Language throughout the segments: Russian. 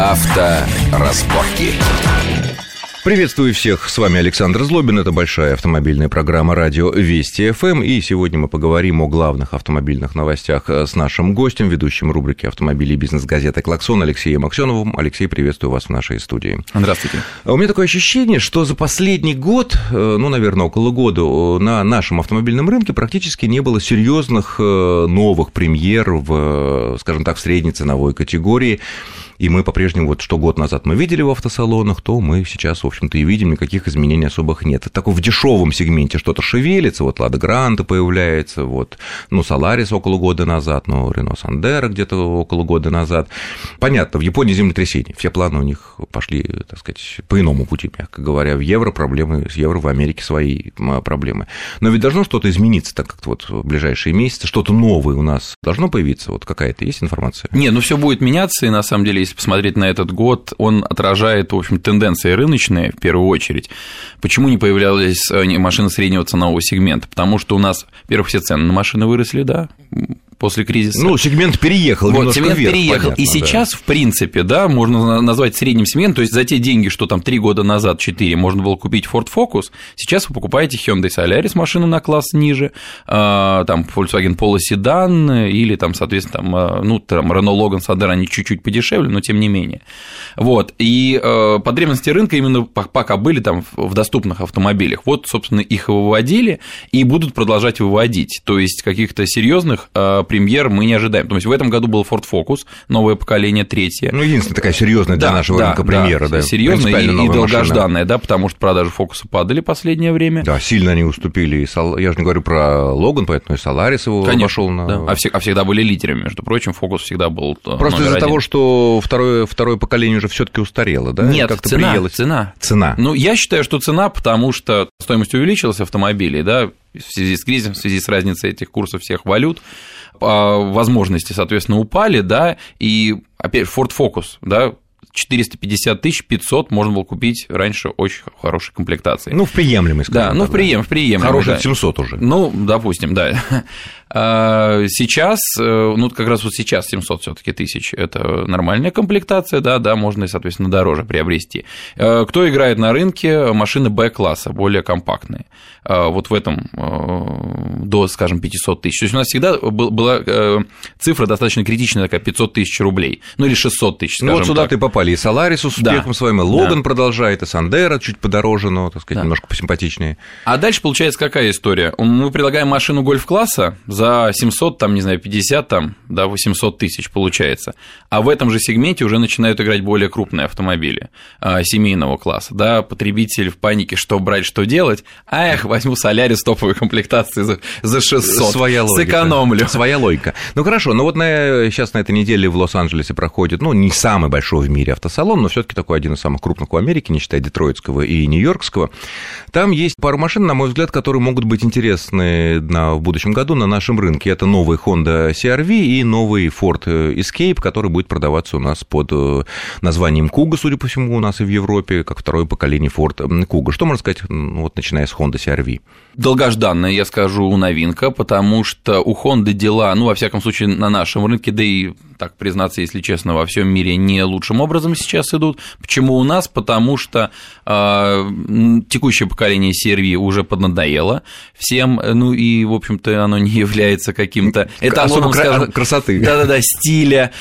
Авторазборки. Приветствую всех, с вами Александр Злобин, это большая автомобильная программа радио Вести ФМ, и сегодня мы поговорим о главных автомобильных новостях с нашим гостем, ведущим рубрики «Автомобили и бизнес-газеты Клаксон» Алексеем Аксеновым. Алексей, приветствую вас в нашей студии. Здравствуйте. У меня такое ощущение, что за последний год, ну, наверное, около года, на нашем автомобильном рынке практически не было серьезных новых премьер в, скажем так, в средней ценовой категории и мы по-прежнему, вот что год назад мы видели в автосалонах, то мы сейчас, в общем-то, и видим, никаких изменений особых нет. Такой в дешевом сегменте что-то шевелится, вот Лада Гранта появляется, вот, ну, Соларис около года назад, ну, Рено Сандера где-то около года назад. Понятно, в Японии землетрясение, все планы у них пошли, так сказать, по иному пути, мягко говоря. В евро проблемы, с евро в Америке свои проблемы. Но ведь должно что-то измениться, так как вот в ближайшие месяцы, что-то новое у нас должно появиться, вот какая-то есть информация? Не, ну все будет меняться, и на самом деле если посмотреть на этот год, он отражает, в общем, тенденции рыночные, в первую очередь. Почему не появлялись э, машины среднего ценового сегмента? Потому что у нас, во-первых, все цены на машины выросли, да, после кризиса. Ну, сегмент переехал вот, сегмент вверх, переехал. Понятно, и сейчас, да. в принципе, да, можно назвать средним сегментом, то есть за те деньги, что там три года назад, 4, можно было купить Ford Focus, сейчас вы покупаете Hyundai Solaris, машину на класс ниже, а, там Volkswagen Polo Sedan или там, соответственно, там, а, ну, там Renault Logan Sandero, они чуть-чуть подешевле, но тем не менее. Вот, и э, потребности рынка именно пока были там в доступных автомобилях, вот, собственно, их и выводили и будут продолжать выводить, то есть каких-то серьезных премьер мы не ожидаем. То есть в этом году был Ford Focus, новое поколение, третье. Ну, единственная такая серьезная для да, нашего да, рынка премьера, да. Серьезная и, и долгожданная, да, потому что продажи Фокуса падали последнее время. Да, сильно они уступили. Я же не говорю про Логан, поэтому и Соларис его Конечно, пошел на. Да. А, все, а всегда были лидерами, между прочим, Фокус всегда был. Э, Просто из-за того, что второе, второе поколение уже все-таки устарело, да? Нет, как-то цена, приелось. цена. Цена. Ну, я считаю, что цена, потому что стоимость увеличилась автомобилей, да, в связи с кризисом, в связи с разницей этих курсов всех валют, а, возможности, соответственно, упали, да, и опять Ford Focus, да, 450 тысяч 500 можно было купить раньше очень хорошей комплектации. Ну, в приемлемой, скажем Да, ну, в, прием, в приемлемой. Хороший да. 700 уже. Ну, допустим, да. А сейчас, э, ну, как раз вот сейчас 700 все таки тысяч – это нормальная комплектация, да, да, можно и, соответственно, дороже приобрести. Э, кто играет на рынке? Машины Б-класса, более компактные. Э, вот в этом до, скажем, 500 тысяч. То есть у нас всегда была цифра достаточно критичная такая, 500 тысяч рублей, ну, или 600 тысяч, Ну, вот сюда так. ты попали и Соларис с успехом да. своим, и Логан да. продолжает, и Сандера чуть подороже, но, так сказать, да. немножко посимпатичнее. А дальше получается какая история? Мы предлагаем машину гольф-класса за 700, там, не знаю, 50, там, да, 800 тысяч получается. А в этом же сегменте уже начинают играть более крупные автомобили а, семейного класса, да, потребитель в панике, что брать, что делать. А, эх, возьму Солярис топовой комплектации за, за 600, Своя логика. сэкономлю. Своя логика. Ну, хорошо, ну вот на, сейчас на этой неделе в Лос-Анджелесе проходит, ну, не самый большой в мире автосалон, но все таки такой один из самых крупных в Америке, не считая детройтского и нью-йоркского. Там есть пару машин, на мой взгляд, которые могут быть интересны на, в будущем году на нашем рынке это новый Honda CRV и новый Ford Escape, который будет продаваться у нас под э, названием Kuga, судя по всему, у нас и в Европе, как второе поколение Ford Kuga. Что можно сказать, вот начиная с Honda CRV? Долгожданная, я скажу, новинка, потому что у Honda дела, ну, во всяком случае, на нашем рынке, да и, так признаться, если честно, во всем мире не лучшим образом сейчас идут. Почему у нас? Потому что э, текущее поколение CRV уже поднадоело всем, ну и, в общем-то, оно не является каким-то эталоном, скажем, красоты. Да-да-да, стиля,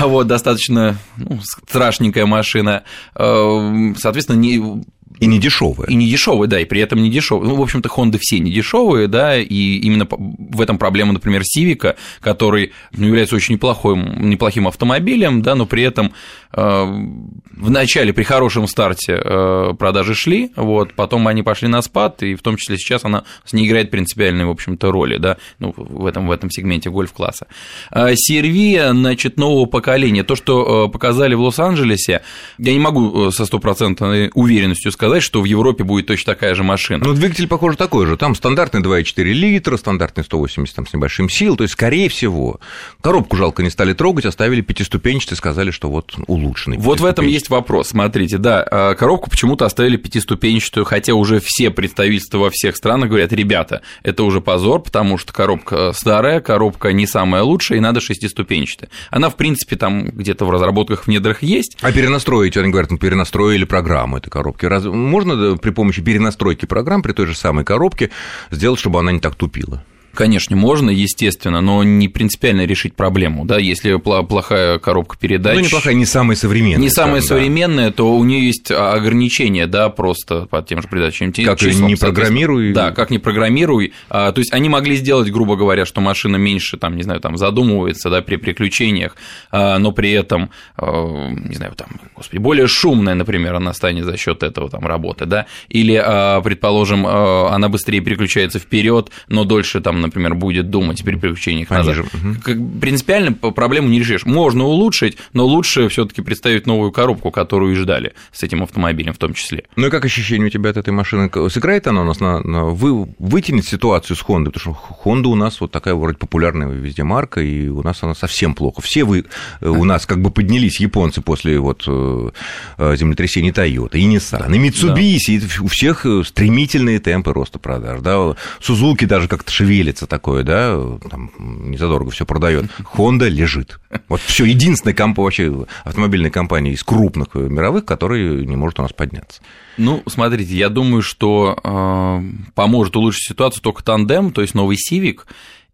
вот, достаточно ну, страшненькая машина, соответственно, не и не дешевые. И не дешевые, да, и при этом не дешевые. Ну, в общем-то, Honda все не дешевые, да, и именно в этом проблема, например, Civic, который ну, является очень неплохим, неплохим автомобилем, да, но при этом э, в начале при хорошем старте э, продажи шли, вот, потом они пошли на спад, и в том числе сейчас она не играет принципиальной, в общем-то, роли, да, ну, в этом, в этом сегменте гольф-класса. CRV, значит, нового поколения, то, что показали в Лос-Анджелесе, я не могу со стопроцентной уверенностью сказать, сказать, что в Европе будет точно такая же машина. Ну, двигатель, похоже, такой же. Там стандартный 2,4 литра, стандартный 180 там, с небольшим сил. То есть, скорее всего, коробку жалко не стали трогать, оставили пятиступенчатый, сказали, что вот улучшенный. Вот в этом есть вопрос. Смотрите, да, а, коробку почему-то оставили пятиступенчатую, хотя уже все представительства во всех странах говорят, ребята, это уже позор, потому что коробка старая, коробка не самая лучшая, и надо шестиступенчатая. Она, в принципе, там где-то в разработках в недрах есть. А перенастроить, они говорят, мы перенастроили программу этой коробки. Раз... Можно при помощи перенастройки программ при той же самой коробке сделать, чтобы она не так тупила? Конечно, можно, естественно, но не принципиально решить проблему, да, если плохая коробка передач. Ну, неплохая, не самая современная. Не самая современная, да. то у нее есть ограничения, да, просто по тем же передачам. Как числом, не программируй. Да, как не программируй. А, то есть они могли сделать, грубо говоря, что машина меньше, там, не знаю, там задумывается, да, при приключениях, а, но при этом, а, не знаю, там, господи, более шумная, например, она станет за счет этого там работы, да, или, предположим, она быстрее переключается вперед, но дольше там, например, будет думать при переключениях назад. Угу. Принципиально проблему не решишь. Можно улучшить, но лучше все таки представить новую коробку, которую и ждали с этим автомобилем в том числе. Ну и как ощущение у тебя от этой машины? Сыграет она у нас на, на вы, вытянет ситуацию с Honda? Потому что Honda у нас вот такая вроде популярная везде марка, и у нас она совсем плохо. Все вы э, у нас как бы поднялись японцы после вот э, э, землетрясения Toyota, и Nissan, и Mitsubishi, да. и у всех стремительные темпы роста продаж. Да? Сузуки даже как-то шевелит шевелится такое, да, там незадорого все продает. Honda лежит. Вот все единственная компания, вообще автомобильная компания из крупных мировых, которая не может у нас подняться. Ну, смотрите, я думаю, что э, поможет улучшить ситуацию только тандем, то есть новый Civic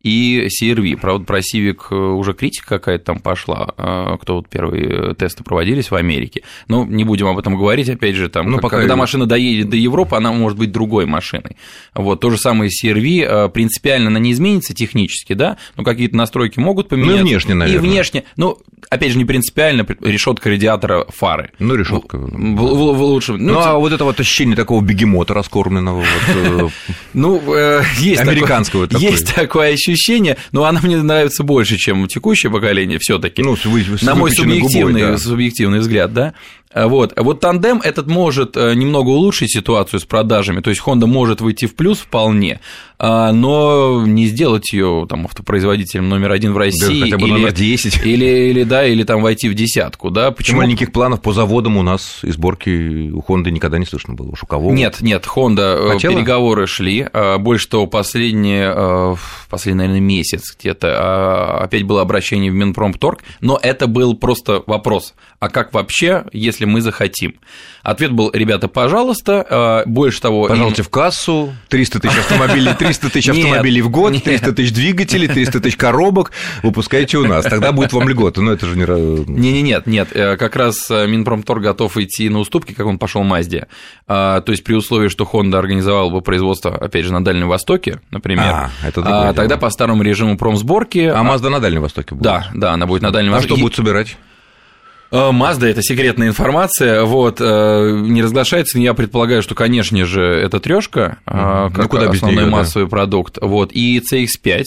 и CRV. Правда, про Civic э, уже критика какая-то там пошла, э, кто вот первые тесты проводились в Америке. Но не будем об этом говорить, опять же, там, ну, пока когда машина доедет до Европы, она может быть другой машиной. Вот, то же самое CRV, э, принципиально она не изменится технически, да, но какие-то настройки могут поменяться. Ну, и внешне, наверное. И внешне, ну, опять же, не принципиально, решетка радиатора фары. Ну, решетка. В, в, в, лучше. Ну, ну а вот это вот ощущение такого бегемота раскормленного. Ну, есть Американского Есть такое ощущение ощущение, но она мне нравится больше, чем текущее поколение все-таки. Ну, вы, вы, на мой субъективный, губой, да. субъективный взгляд, да. Вот. А вот тандем этот может э, немного улучшить ситуацию с продажами, то есть Honda может выйти в плюс вполне, а, но не сделать ее там автопроизводителем номер один в России. Да, хотя бы или, номер 10. Или, или, да, или там войти в десятку, да. Почему? Маленьких планов по заводам у нас и сборки у Honda никогда не слышно было. Уж у кого? Нет, нет, Honda э, Хотела? переговоры шли. А, больше того, последние, э, последний, наверное, месяц где-то а, опять было обращение в Минпромторг, но это был просто вопрос, а как вообще, если мы захотим. Ответ был, ребята, пожалуйста, а, больше того... Пожалуйте им... в кассу, 300 тысяч автомобилей, 300 тысяч автомобилей в год, 300 тысяч двигателей, 300 тысяч коробок, выпускайте у нас, тогда будет вам льгота, но это же не... Не-не, нет, нет, э, как раз э, Минпромтор готов идти на уступки, как он пошел Мазде, а, то есть при условии, что Honda организовал бы производство, опять же, на Дальнем Востоке, например, а, это а, тогда по старому режиму промсборки... А Mazda на Дальнем Востоке будет? Да, да, она будет на Дальнем Востоке. А что будет собирать? Мазда это секретная информация, вот, э, не разглашается, я предполагаю, что, конечно же, это трешка, mm-hmm. как ну, куда основной нее, массовый да? продукт, вот, и CX-5,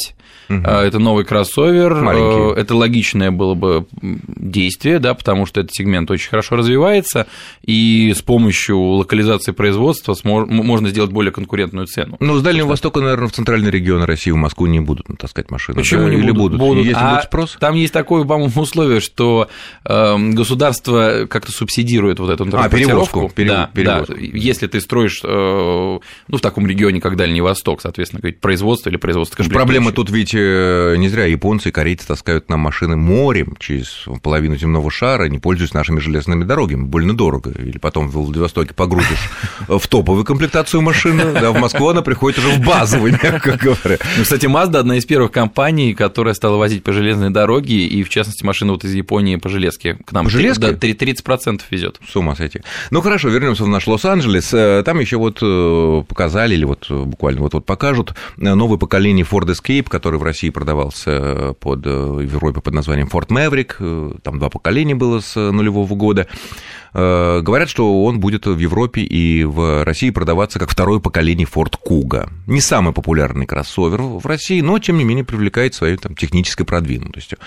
Угу. Это новый кроссовер. Маленький. Э, это логичное было бы действие, да, потому что этот сегмент очень хорошо развивается, и с помощью локализации производства можно сделать более конкурентную цену. Ну, с Дальнего Востока, наверное, в центральный регион России, в Москву не будут таскать машины. Почему да? не Или будут? будут? Если а будет спрос? Там есть такое, по-моему, условие, что эм, государство как-то субсидирует вот эту. А, перевозку. Да, перевозку. да. Если ты строишь, э, ну, в таком регионе, как Дальний Восток, соответственно, производство или производство Проблема тут ведь Э, не зря японцы и корейцы таскают нам машины морем через половину земного шара, не пользуясь нашими железными дорогами. Больно дорого. Или потом в Владивостоке погрузишь в топовую комплектацию машины, да, в Москву она приходит уже в базовый, мягко говоря. Ну, кстати, Mazda одна из первых компаний, которая стала возить по железной дороге, и, в частности, машина вот из Японии по железке к нам. По железке? Да, 30% везет. С ума сойти. Ну, хорошо, вернемся в наш Лос-Анджелес. Э, там еще вот э, показали, или вот буквально вот-вот покажут новое поколение Ford Escape, который в России продавался под, э, в Европе под названием Ford Maverick, э, там два поколения было с нулевого года. Э, говорят, что он будет в Европе и в России продаваться как второе поколение Ford Kuga. Не самый популярный кроссовер в России, но, тем не менее, привлекает своей там, технической продвинутостью.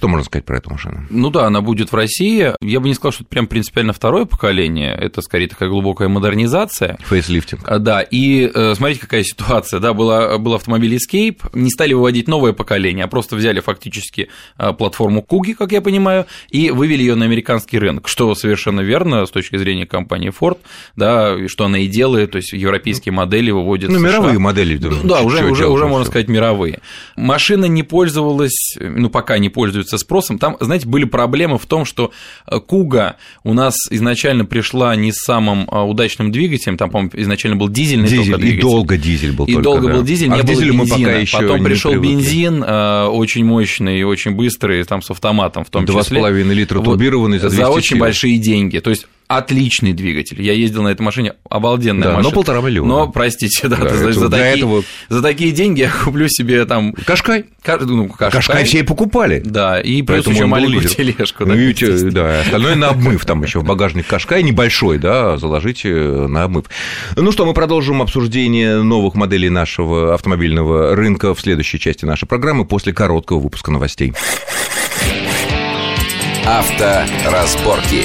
Что можно сказать про эту машину? Ну да, она будет в России. Я бы не сказал, что это прям принципиально второе поколение. Это скорее такая глубокая модернизация. Фейслифтинг. А, Да, и э, смотрите, какая ситуация. Да, была, был автомобиль Escape, не стали выводить новое поколение, а просто взяли фактически э, платформу Куги, как я понимаю, и вывели ее на американский рынок, что совершенно верно с точки зрения компании Ford, да, и что она и делает, то есть европейские модели выводят Ну, США. мировые модели. Да, уже, чё уже, уже там можно сказать мировые. Машина не пользовалась, ну пока не пользуется спросом. Там, знаете, были проблемы в том, что э, Куга у нас изначально пришла не с самым э, удачным двигателем, там, по-моему, изначально был дизельный Дизель, только и двигатель. долго дизель был И только, долго да. был дизель, а не было дизелю мы бензина. пока еще Потом пришел привыкли. бензин, э, очень мощный, очень быстрый, там с автоматом в том Два с числе. половиной литра Вот, турбированный за 200 очень сил. большие деньги. То есть отличный двигатель. Я ездил на этой машине, обалденная Да, но машина. полтора миллиона. Но, простите, да, Да, за, это за такие, этого- за такие деньги я куплю себе там... Кашкай. ка- Ну, Кашкай, Кашкай все и покупали. Да, и плюс Поэтому еще маленькую лидер. тележку. Ну, да, естественно. да, остальное на обмыв, там еще в багажник Кашкай небольшой, да, заложите на обмыв. Ну что, мы продолжим обсуждение новых моделей нашего автомобильного рынка в следующей части нашей программы после короткого выпуска новостей. Авторазборки.